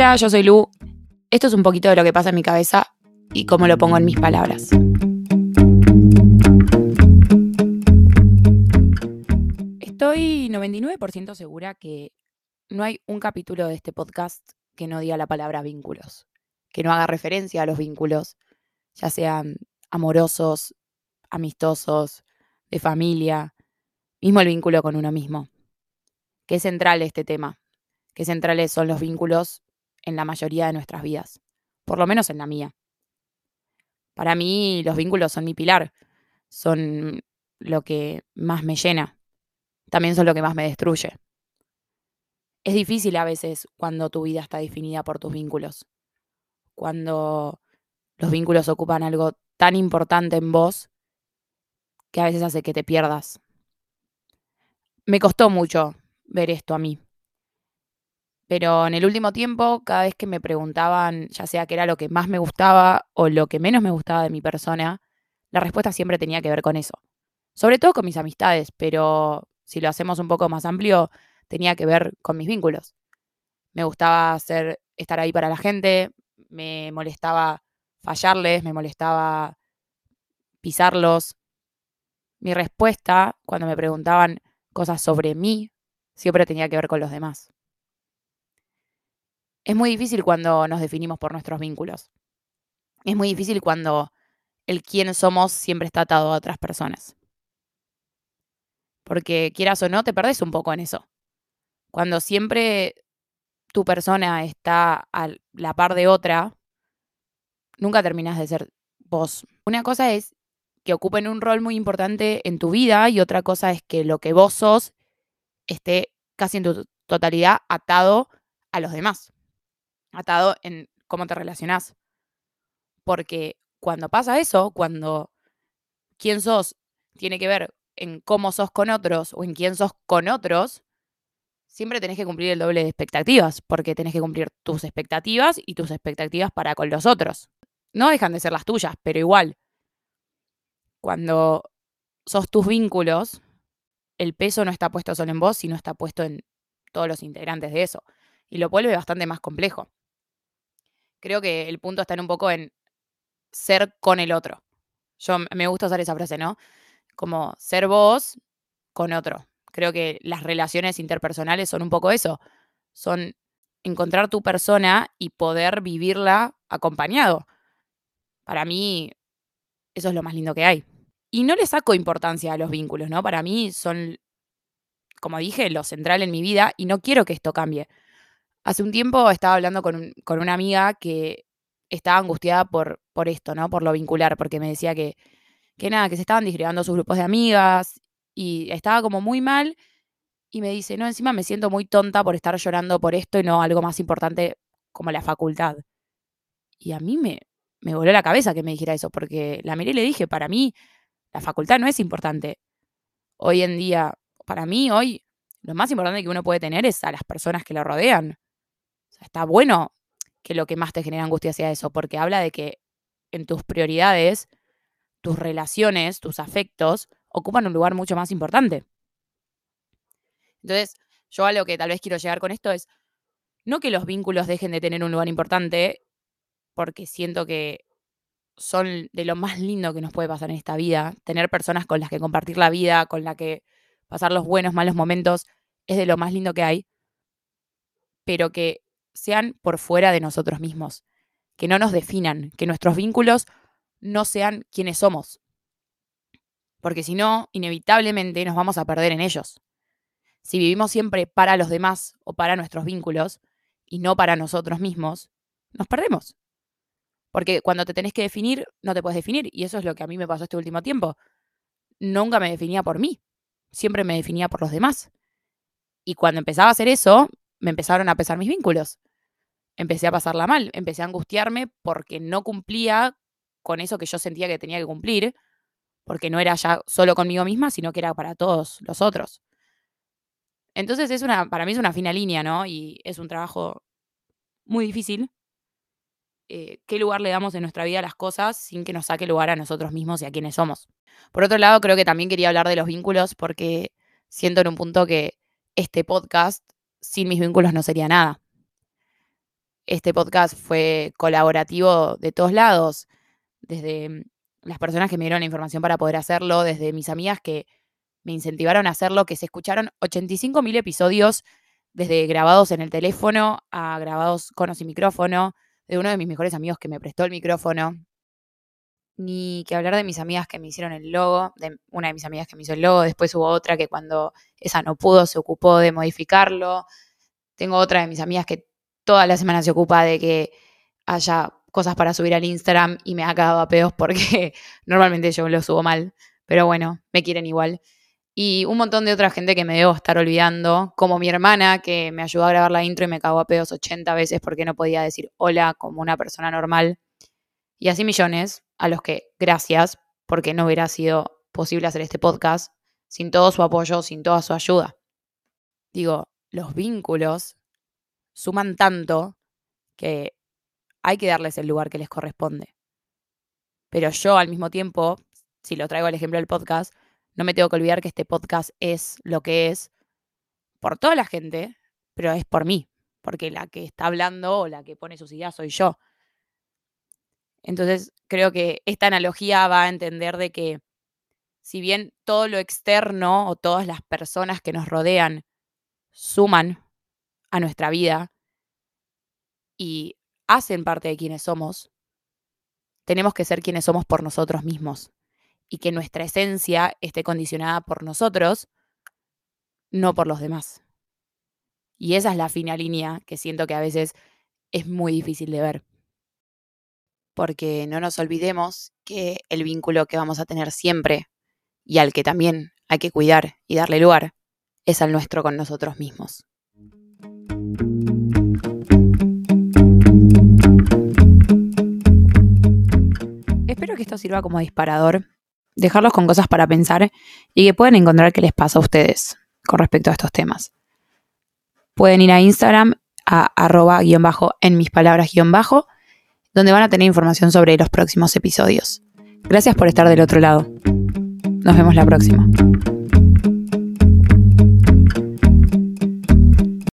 Hola, yo soy Lu. Esto es un poquito de lo que pasa en mi cabeza y cómo lo pongo en mis palabras. Estoy 99% segura que no hay un capítulo de este podcast que no diga la palabra vínculos, que no haga referencia a los vínculos, ya sean amorosos, amistosos, de familia, mismo el vínculo con uno mismo. Es central este tema, que centrales son los vínculos en la mayoría de nuestras vidas, por lo menos en la mía. Para mí los vínculos son mi pilar, son lo que más me llena, también son lo que más me destruye. Es difícil a veces cuando tu vida está definida por tus vínculos, cuando los vínculos ocupan algo tan importante en vos que a veces hace que te pierdas. Me costó mucho ver esto a mí. Pero en el último tiempo, cada vez que me preguntaban, ya sea qué era lo que más me gustaba o lo que menos me gustaba de mi persona, la respuesta siempre tenía que ver con eso. Sobre todo con mis amistades, pero si lo hacemos un poco más amplio, tenía que ver con mis vínculos. Me gustaba hacer, estar ahí para la gente, me molestaba fallarles, me molestaba pisarlos. Mi respuesta, cuando me preguntaban cosas sobre mí, siempre tenía que ver con los demás. Es muy difícil cuando nos definimos por nuestros vínculos. Es muy difícil cuando el quién somos siempre está atado a otras personas. Porque quieras o no, te perdés un poco en eso. Cuando siempre tu persona está a la par de otra, nunca terminas de ser vos. Una cosa es que ocupen un rol muy importante en tu vida y otra cosa es que lo que vos sos esté casi en tu totalidad atado a los demás atado en cómo te relacionás. Porque cuando pasa eso, cuando quién sos tiene que ver en cómo sos con otros o en quién sos con otros, siempre tenés que cumplir el doble de expectativas, porque tenés que cumplir tus expectativas y tus expectativas para con los otros. No dejan de ser las tuyas, pero igual, cuando sos tus vínculos, el peso no está puesto solo en vos, sino está puesto en todos los integrantes de eso. Y lo vuelve bastante más complejo creo que el punto está en un poco en ser con el otro. Yo me gusta usar esa frase, ¿no? Como ser vos con otro. Creo que las relaciones interpersonales son un poco eso. Son encontrar tu persona y poder vivirla acompañado. Para mí, eso es lo más lindo que hay. Y no le saco importancia a los vínculos, ¿no? Para mí son, como dije, lo central en mi vida y no quiero que esto cambie. Hace un tiempo estaba hablando con, una amiga que estaba angustiada por, por esto, ¿no? Por lo vincular, porque me decía que, que nada, que se estaban disgregando sus grupos de amigas y estaba como muy mal. Y me dice, no, encima me siento muy tonta por estar llorando por esto y no algo más importante como la facultad. Y a mí me, me voló la cabeza que me dijera eso, porque la miré y le dije, para mí la facultad no es importante. Hoy en día, para mí hoy, lo más importante que uno puede tener es a las personas que lo rodean está bueno que lo que más te genera angustia sea eso, porque habla de que en tus prioridades, tus relaciones, tus afectos, ocupan un lugar mucho más importante. Entonces, yo a lo que tal vez quiero llegar con esto es, no que los vínculos dejen de tener un lugar importante, porque siento que son de lo más lindo que nos puede pasar en esta vida. Tener personas con las que compartir la vida, con las que pasar los buenos, malos momentos, es de lo más lindo que hay. Pero que sean por fuera de nosotros mismos, que no nos definan, que nuestros vínculos no sean quienes somos. Porque si no, inevitablemente nos vamos a perder en ellos. Si vivimos siempre para los demás o para nuestros vínculos y no para nosotros mismos, nos perdemos. Porque cuando te tenés que definir, no te puedes definir. Y eso es lo que a mí me pasó este último tiempo. Nunca me definía por mí. Siempre me definía por los demás. Y cuando empezaba a hacer eso, me empezaron a pesar mis vínculos. Empecé a pasarla mal, empecé a angustiarme porque no cumplía con eso que yo sentía que tenía que cumplir, porque no era ya solo conmigo misma, sino que era para todos los otros. Entonces es una, para mí es una fina línea, ¿no? Y es un trabajo muy difícil. Eh, ¿Qué lugar le damos en nuestra vida a las cosas sin que nos saque lugar a nosotros mismos y a quienes somos? Por otro lado, creo que también quería hablar de los vínculos porque siento en un punto que este podcast sin mis vínculos no sería nada. este podcast fue colaborativo de todos lados, desde las personas que me dieron la información para poder hacerlo, desde mis amigas que me incentivaron a hacerlo, que se escucharon 85.000 episodios desde grabados en el teléfono a grabados con o sin micrófono, de uno de mis mejores amigos que me prestó el micrófono, ni que hablar de mis amigas que me hicieron el logo, de una de mis amigas que me hizo el logo, después hubo otra que cuando esa no pudo se ocupó de modificarlo, tengo otra de mis amigas que toda la semana se ocupa de que haya cosas para subir al Instagram y me ha cagado a pedos porque normalmente yo lo subo mal, pero bueno, me quieren igual. Y un montón de otra gente que me debo estar olvidando, como mi hermana que me ayudó a grabar la intro y me cagó a pedos 80 veces porque no podía decir hola como una persona normal. Y así millones a los que gracias, porque no hubiera sido posible hacer este podcast sin todo su apoyo, sin toda su ayuda. Digo, los vínculos suman tanto que hay que darles el lugar que les corresponde. Pero yo al mismo tiempo, si lo traigo al ejemplo del podcast, no me tengo que olvidar que este podcast es lo que es por toda la gente, pero es por mí, porque la que está hablando o la que pone sus ideas soy yo. Entonces, creo que esta analogía va a entender de que si bien todo lo externo o todas las personas que nos rodean suman a nuestra vida y hacen parte de quienes somos, tenemos que ser quienes somos por nosotros mismos y que nuestra esencia esté condicionada por nosotros, no por los demás. Y esa es la fina línea que siento que a veces es muy difícil de ver. Porque no nos olvidemos que el vínculo que vamos a tener siempre y al que también hay que cuidar y darle lugar es al nuestro con nosotros mismos. Espero que esto sirva como disparador, dejarlos con cosas para pensar y que puedan encontrar qué les pasa a ustedes con respecto a estos temas. Pueden ir a Instagram a arroba guion bajo donde van a tener información sobre los próximos episodios. Gracias por estar del otro lado. Nos vemos la próxima.